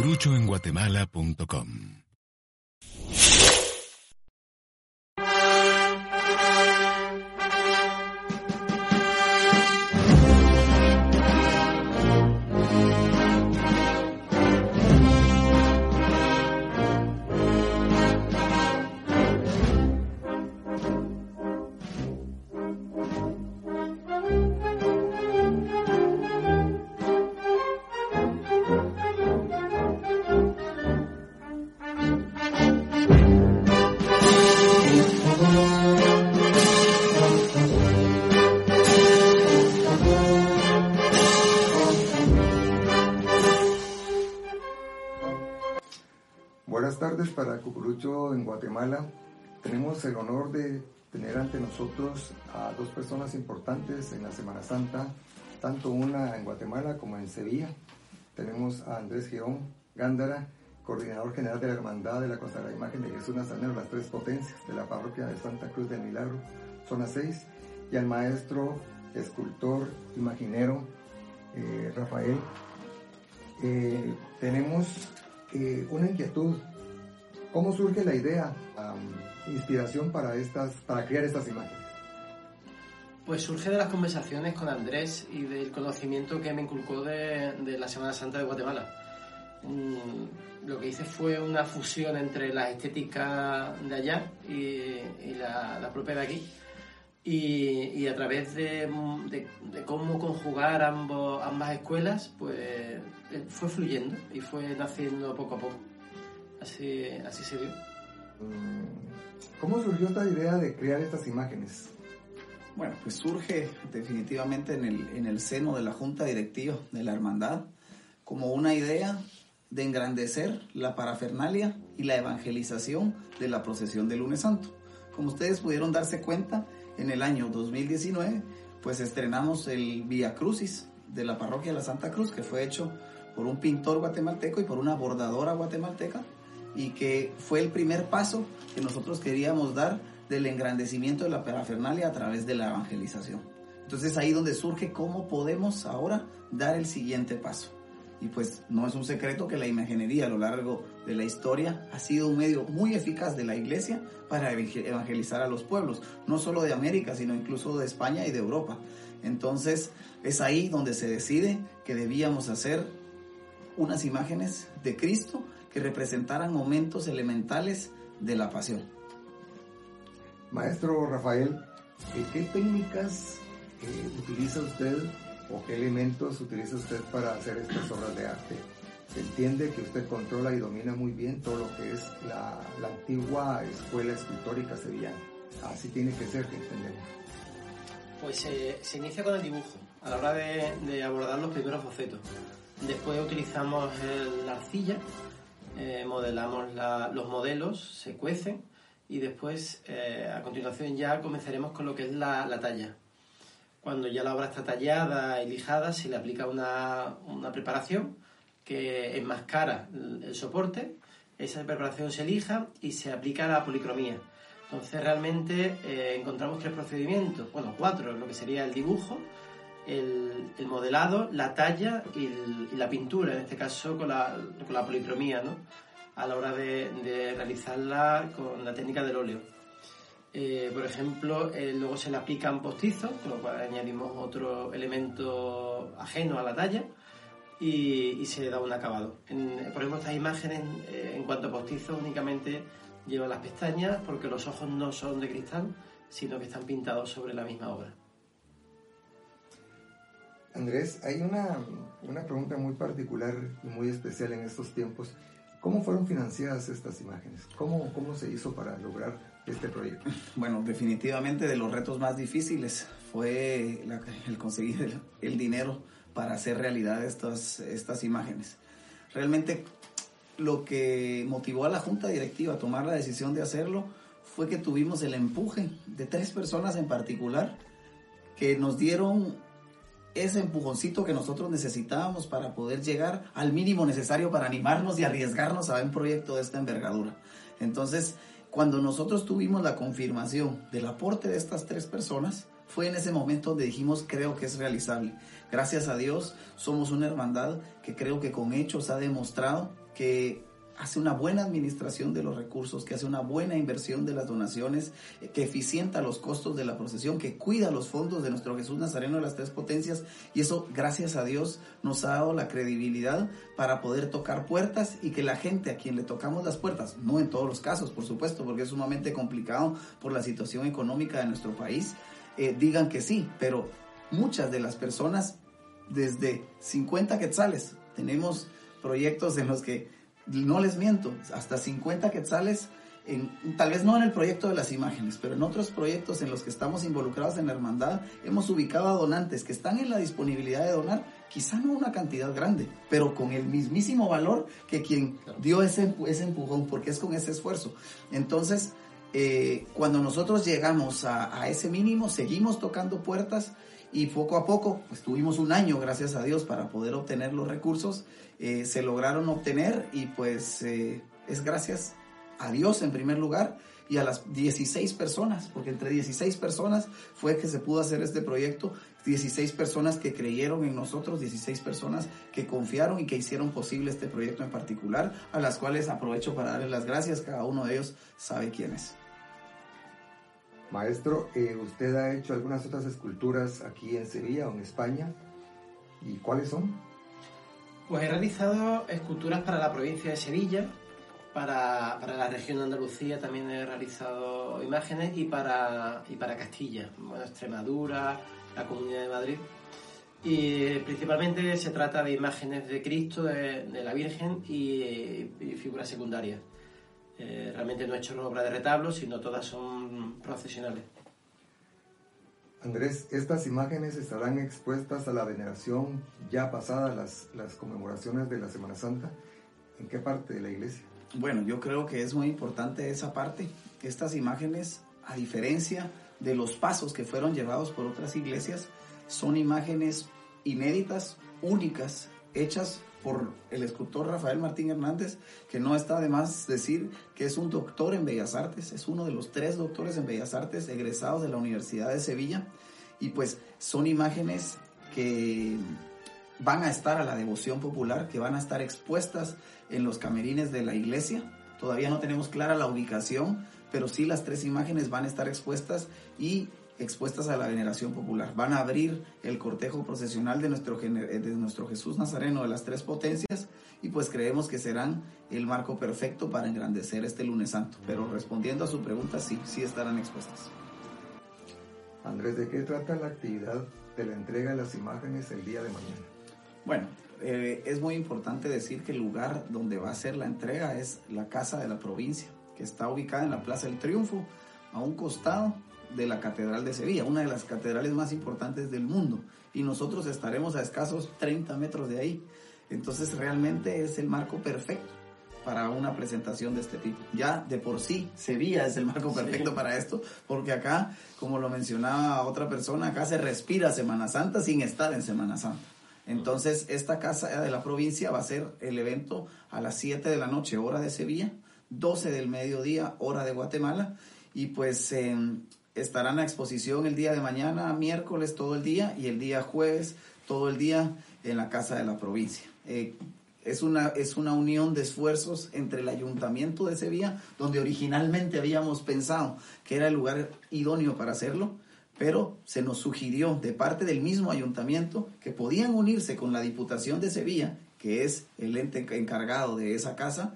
cucuruchoenguatemala.com Guatemala. Tenemos el honor de tener ante nosotros a dos personas importantes en la Semana Santa, tanto una en Guatemala como en Sevilla. Tenemos a Andrés Girón Gándara, coordinador general de la Hermandad de la Consagrada Imagen de Jesús Nazareno, las tres potencias de la parroquia de Santa Cruz del Milagro, zona 6, y al maestro, escultor, imaginero, eh, Rafael. Eh, tenemos eh, una inquietud. ¿Cómo surge la idea, inspiración para, estas, para crear estas imágenes? Pues surge de las conversaciones con Andrés y del conocimiento que me inculcó de, de la Semana Santa de Guatemala. Mm, lo que hice fue una fusión entre la estética de allá y, la, propia de aquí. Y, a través de, cómo conjugar ambas escuelas, pues eh, fue fluyendo y fue naciendo poco a poco. Así, así se dio. Mm, ¿Cómo surgió esta idea de crear estas imágenes? Bueno, pues surge definitivamente en el, en el seno de la Junta Directiva de la Hermandad como una idea de engrandecer la parafernalia y la evangelización de la procesión del lunes santo. Como ustedes pudieron darse cuenta, en el año 2019, pues estrenamos el Via Crucis de la parroquia de la Santa Cruz, que fue hecho por un pintor guatemalteco y por una bordadora guatemalteca, y que fue el primer paso que nosotros queríamos dar del engrandecimiento de la parafernalia a través de la evangelización. Entonces ahí donde surge cómo podemos ahora dar el siguiente paso. Y pues no es un secreto que la imaginería a lo largo de la historia ha sido un medio muy eficaz de la iglesia para evangelizar a los pueblos, no solo de América, sino incluso de España y de Europa. Entonces es ahí donde se decide que debíamos hacer unas imágenes de Cristo que representaran momentos elementales de la pasión. Maestro Rafael, ¿qué técnicas eh, utiliza usted o qué elementos utiliza usted para hacer estas obras de arte? Se entiende que usted controla y domina muy bien todo lo que es la, la antigua escuela escultórica sevillana. Así tiene que ser, que entendemos. Pues eh, se inicia con el dibujo, a la hora de, de abordar los primeros bocetos. Después utilizamos el, la arcilla, eh, modelamos la, los modelos, se cuecen y después eh, a continuación ya comenzaremos con lo que es la, la, talla. Cuando ya la obra está tallada y lijada se le aplica una, una preparación que enmascara el, el soporte, esa preparación se lija y se aplica la policromía. Entonces realmente eh, encontramos tres procedimientos, bueno, cuatro, lo que sería el dibujo, el, el modelado, la talla y, la pintura, en este caso con la, con policromía, ¿no? a la hora de, realizarla con la técnica del óleo. Eh, por ejemplo, eh, luego se le aplican postizos, con lo cual añadimos otro elemento ajeno a la talla y, se da un acabado. Por ejemplo, estas imágenes, eh, en cuanto a postizos, únicamente llevan las pestañas porque los ojos no son de cristal, sino que están pintados sobre la misma obra. Andrés, hay una, una pregunta muy particular y muy especial en estos tiempos. ¿Cómo fueron financiadas estas imágenes? ¿Cómo, ¿Cómo se hizo para lograr este proyecto? Bueno, definitivamente de los retos más difíciles fue el conseguir el, dinero para hacer realidad estas, estas imágenes. Realmente lo que motivó a la junta directiva a tomar la decisión de hacerlo fue que tuvimos el empuje de tres personas en particular que nos dieron ese empujoncito que nosotros necesitábamos para poder llegar al mínimo necesario para animarnos y arriesgarnos a un proyecto de esta envergadura. Entonces, cuando nosotros tuvimos la confirmación del aporte de estas tres personas, fue en ese momento donde dijimos, creo que es realizable. Gracias a Dios, somos una hermandad que creo que con hechos ha demostrado que hace una buena administración de los recursos, que hace una buena inversión de las donaciones, que eficienta los costos de la procesión, que cuida los fondos de nuestro Jesús Nazareno de las Tres Potencias. Y eso, gracias a Dios, nos ha dado la credibilidad para poder tocar puertas y que la gente a quien le tocamos las puertas, no en todos los casos, por supuesto, porque es sumamente complicado por la situación económica de nuestro país, eh, digan que sí, pero muchas de las personas, desde 50 quetzales, tenemos proyectos en los que no les miento, hasta 50 quetzales, en, tal vez no en el proyecto de las imágenes, pero en otros proyectos en los que estamos involucrados en la hermandad, hemos ubicado a donantes que están en la disponibilidad de donar, quizá no una cantidad grande, pero con el mismísimo valor que quien dio ese, ese empujón, porque es con ese esfuerzo. Entonces, eh, cuando nosotros llegamos a, a ese mínimo, seguimos tocando puertas y poco a poco, pues tuvimos un año, gracias a Dios, para poder obtener los recursos eh, se lograron obtener y pues eh, es gracias a Dios en primer lugar y a las 16 personas, porque entre 16 personas fue que se pudo hacer este proyecto, 16 personas que creyeron en nosotros, 16 personas que confiaron y que hicieron posible este proyecto en particular, a las cuales aprovecho para darles las gracias, cada uno de ellos sabe quién es. Maestro, eh, usted ha hecho algunas otras esculturas aquí en Sevilla o en España, ¿y cuáles son? Pues he realizado esculturas para la provincia de Sevilla, para, la región de Andalucía también he realizado imágenes y para, y para Castilla, bueno, Extremadura, la Comunidad de Madrid. Y principalmente se trata de imágenes de Cristo, de, la Virgen y, figuras secundarias. Eh, realmente no he hecho obra de retablo, sino todas son profesionales. Andrés, estas imágenes estarán expuestas a la veneración ya pasada las, las conmemoraciones de la Semana Santa. ¿En qué parte de la iglesia? Bueno, yo creo que es muy importante esa parte. Estas imágenes, a diferencia de los pasos que fueron llevados por otras iglesias, son imágenes inéditas, únicas, hechas por el escultor Rafael Martín Hernández, que no está de más decir que es un doctor en Bellas Artes, es uno de los tres doctores en Bellas Artes egresados de la Universidad de Sevilla, y pues son imágenes que van a estar a la devoción popular, que van a estar expuestas en los camerines de la iglesia. Todavía no tenemos clara la ubicación, pero sí las tres imágenes van a estar expuestas y expuestas a la veneración popular. Van a abrir el cortejo procesional de nuestro, de nuestro Jesús Nazareno de las tres potencias y pues creemos que serán el marco perfecto para engrandecer este lunes santo. Pero respondiendo a su pregunta, sí, sí estarán expuestas. Andrés, ¿de qué trata la actividad de la entrega de las imágenes el día de mañana? Bueno, eh, es muy importante decir que el lugar donde va a ser la entrega es la Casa de la Provincia, que está ubicada en la Plaza del Triunfo, a un costado de la Catedral de Sevilla, una de las catedrales más importantes del mundo. Y nosotros estaremos a escasos 30 metros de ahí. Entonces realmente es el marco perfecto para una presentación de este tipo. Ya de por sí, Sevilla es el marco perfecto para esto, porque acá, como lo mencionaba otra persona, acá se respira Semana Santa sin estar en Semana Santa. Entonces, esta casa de la provincia va a ser el evento a las 7 de la noche, hora de Sevilla, 12 del mediodía, hora de Guatemala, y pues estarán a exposición el día de mañana, miércoles todo el día, y el día jueves todo el día en la casa de la provincia. Eh, es una, es una unión de esfuerzos entre el ayuntamiento de Sevilla, donde originalmente habíamos pensado que era el lugar idóneo para hacerlo, pero se nos sugirió de parte del mismo ayuntamiento que podían unirse con la Diputación de Sevilla, que es el ente encargado de esa casa,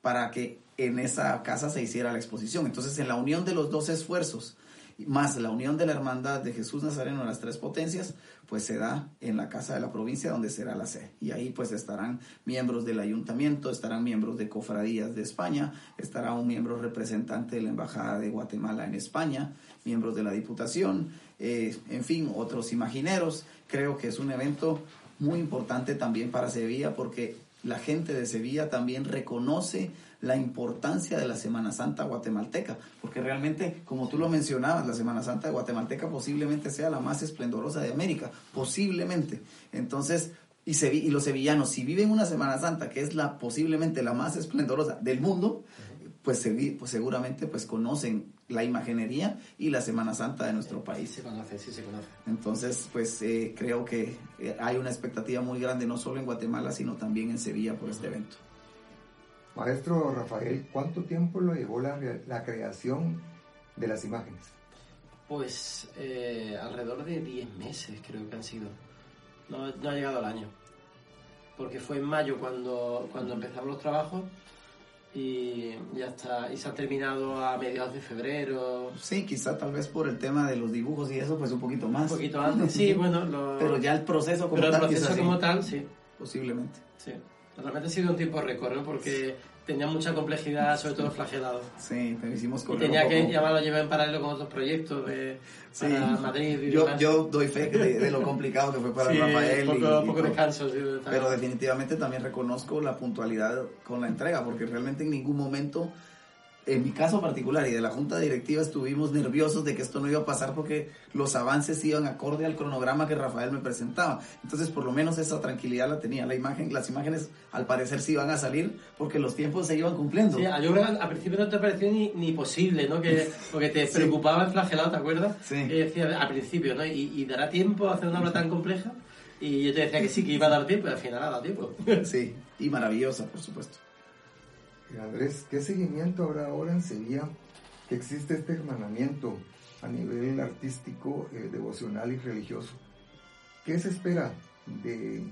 para que en esa casa se hiciera la exposición. Entonces, en la unión de los dos esfuerzos, más la unión de la hermandad de Jesús Nazareno de las Tres Potencias, pues se da en la Casa de la Provincia donde será la sede. Y ahí pues estarán miembros del ayuntamiento, estarán miembros de cofradías de España, estará un miembro representante de la Embajada de Guatemala en España, miembros de la Diputación, eh, en fin, otros imagineros. Creo que es un evento muy importante también para Sevilla porque la gente de Sevilla también reconoce la importancia de la Semana Santa guatemalteca, porque realmente, como tú lo mencionabas, la Semana Santa guatemalteca posiblemente sea la más esplendorosa de América, posiblemente. Entonces, y, y los sevillanos, si viven una Semana Santa que es la posiblemente la más esplendorosa del mundo, pues, pues seguramente pues conocen la imaginería y la Semana Santa de nuestro país. Se conoce, sí se conoce. Entonces, pues eh, creo que eh, hay una expectativa muy grande, no solo en Guatemala, sino también en Sevilla por este evento. Maestro Rafael, ¿cuánto tiempo lo llevó la, la creación de las imágenes? Pues eh, alrededor de 10 meses creo que han sido. No, no, ha llegado al año. Porque fue en mayo cuando, cuando empezamos los trabajos y ya está, y se ha terminado a mediados de febrero. Sí, quizá tal vez por el tema de los dibujos y eso, pues un poquito más. Un poquito antes, sí, bueno. Pero ya el proceso como Pero tal. el proceso como tal, sí. Posiblemente. Sí. Realmente ha sido un tiempo récord, ¿no? Porque tenía mucha complejidad, sobre todo flagelado. Sí, pero hicimos Y tenía que llamarlo llevar en paralelo con otros proyectos de sí. para Madrid. Y yo, demás. yo doy fe de, de, lo complicado que fue para sí, Rafael. Poco, y, poco y descanso. Sí, pero definitivamente también reconozco la puntualidad con la entrega, porque realmente en ningún momento en mi caso particular y de la junta directiva estuvimos nerviosos de que esto no iba a pasar porque los avances iban acorde al cronograma que Rafael me presentaba. Entonces, por lo menos esa tranquilidad la tenía. La imagen, las imágenes al parecer sí iban a salir porque los tiempos se iban cumpliendo. Sí, yo creo que al principio no te pareció ni, ni posible, ¿no? Que, porque te preocupaba el flagelado, ¿te acuerdas? Sí. Que decía, al principio, ¿no? Y, y dará tiempo a hacer una obra tan compleja. Y yo te decía que sí, que iba a dar tiempo, y al final ha dado tiempo. Sí, y maravillosa, por supuesto. Eh, Andrés, ¿qué seguimiento habrá ahora en Sevilla que existe este hermanamiento a nivel artístico, eh, devocional y religioso? ¿Qué se espera de,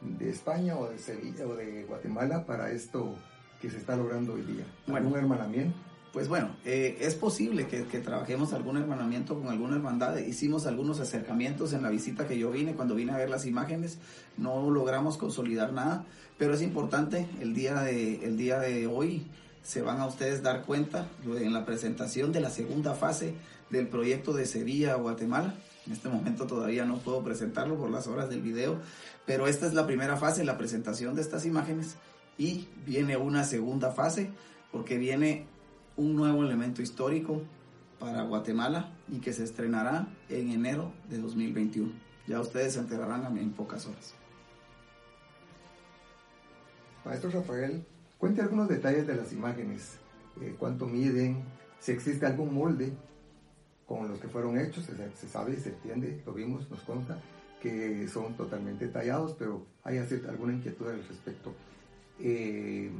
de España o de Sevilla o de Guatemala para esto que se está logrando hoy día? Bueno. ¿Algún hermanamiento? Pues bueno, eh, es posible que, que trabajemos algún hermanamiento con alguna hermandad. Hicimos algunos acercamientos en la visita que yo vine, cuando vine a ver las imágenes, no logramos consolidar nada, pero es importante, el día de, el día de hoy se van a ustedes dar cuenta en la presentación de la segunda fase del proyecto de Sevilla, Guatemala. En este momento todavía no puedo presentarlo por las horas del video, pero esta es la primera fase, la presentación de estas imágenes, y viene una segunda fase, porque viene un nuevo elemento histórico para Guatemala y que se estrenará en enero de 2021. Ya ustedes se enterarán en pocas horas. Maestro Rafael, cuente algunos detalles de las imágenes. Eh, ¿Cuánto miden? Si existe algún molde con los que fueron hechos, se, sabe, se entiende, lo vimos, nos consta, que son totalmente tallados, pero hay alguna inquietud al respecto. Eh,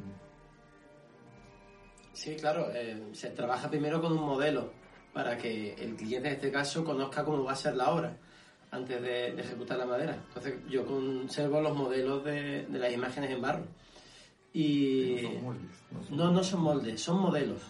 Sí, claro, eh, se trabaja primero con un modelo para que el cliente en este caso conozca cómo va a ser la obra antes de, de ejecutar la madera. Entonces yo conservo los modelos de, de las imágenes en barro. Y no son moldes. No son no, no son moldes, son modelos.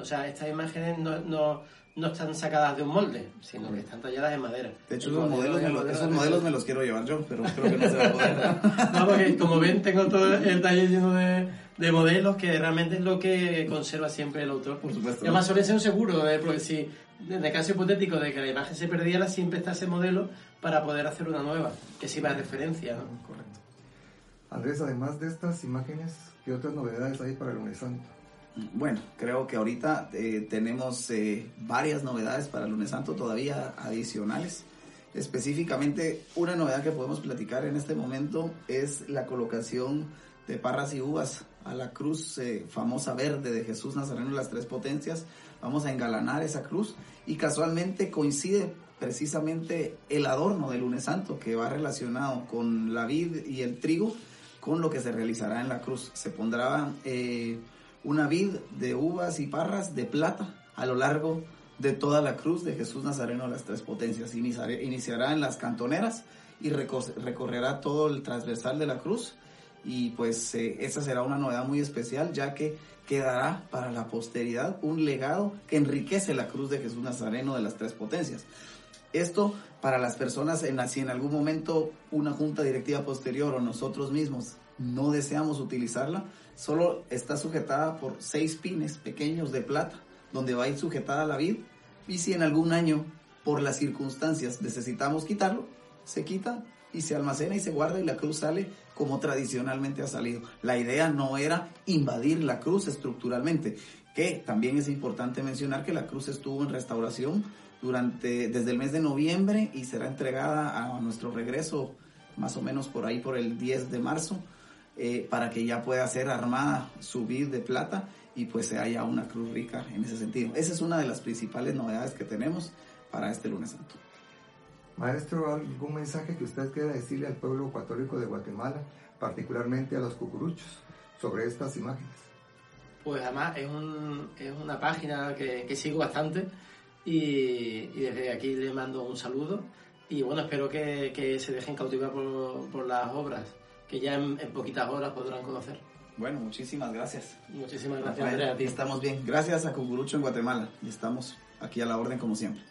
O sea, estas imágenes no, no, no están sacadas de un molde, sino que están talladas en madera. De hecho, esos modelo- modelos, me esos de- modelos me los quiero llevar yo, pero creo que no se va a poder. No, porque como ven, tengo todo el taller lleno de, de modelos que realmente es lo que conserva siempre el autor. Por supuesto. Y además suele ser un seguro, eh, porque si en el caso hipotético de que la imagen se perdiera, siempre está ese modelo para poder hacer una nueva, que sirva de referencia. ¿no? Correcto. Andrés, además de estas imágenes, ¿qué otras novedades hay para el Lunes Santo? Bueno, creo que ahorita eh, tenemos eh, varias novedades para lunes santo todavía adicionales. Específicamente, una novedad que podemos platicar en este momento es la colocación de parras y uvas a la cruz eh, famosa verde de Jesús Nazareno de las Tres Potencias. Vamos a engalanar esa cruz y casualmente coincide precisamente el adorno del lunes santo que va relacionado con la vid y el trigo con lo que se realizará en la cruz. Se pondrá una vid de uvas y parras de plata a lo largo de toda la cruz de Jesús Nazareno de las Tres Potencias. Iniciará en las cantoneras y reco- recorrerá todo el transversal de la cruz y pues eh, esa será una novedad muy especial ya que quedará para la posteridad un legado que enriquece la cruz de Jesús Nazareno de las tres potencias. Esto para las personas, en, si en algún momento una junta directiva posterior o nosotros mismos no deseamos utilizarla, solo está sujetada por seis pines pequeños de plata, donde va a ir sujetada la vid, y si en algún año, por las circunstancias, necesitamos quitarlo, se quita y se almacena y se guarda y la cruz sale como tradicionalmente ha salido. La idea no era invadir la cruz estructuralmente, que también es importante mencionar que la cruz estuvo en restauración durante desde el mes de noviembre y será entregada a nuestro regreso más o menos por ahí por el 10 de marzo eh, para que ya pueda ser armada su vid de plata y pues se haya una cruz rica en ese sentido. Esa es una de las principales novedades que tenemos para este lunes santo. Maestro, ¿algún mensaje que usted quiera decirle al pueblo católico de Guatemala, particularmente a los cucuruchos, sobre estas imágenes? Pues además es, un, es una página que, que sigo bastante y, y, desde aquí le mando un saludo y bueno, espero que, que se dejen cautivar por, por, las obras que ya en, en, poquitas horas podrán conocer. Bueno, muchísimas gracias. Muchísimas gracias, Andrea. Estamos bien. Gracias a Cucurucho en Guatemala y estamos aquí a la orden como siempre.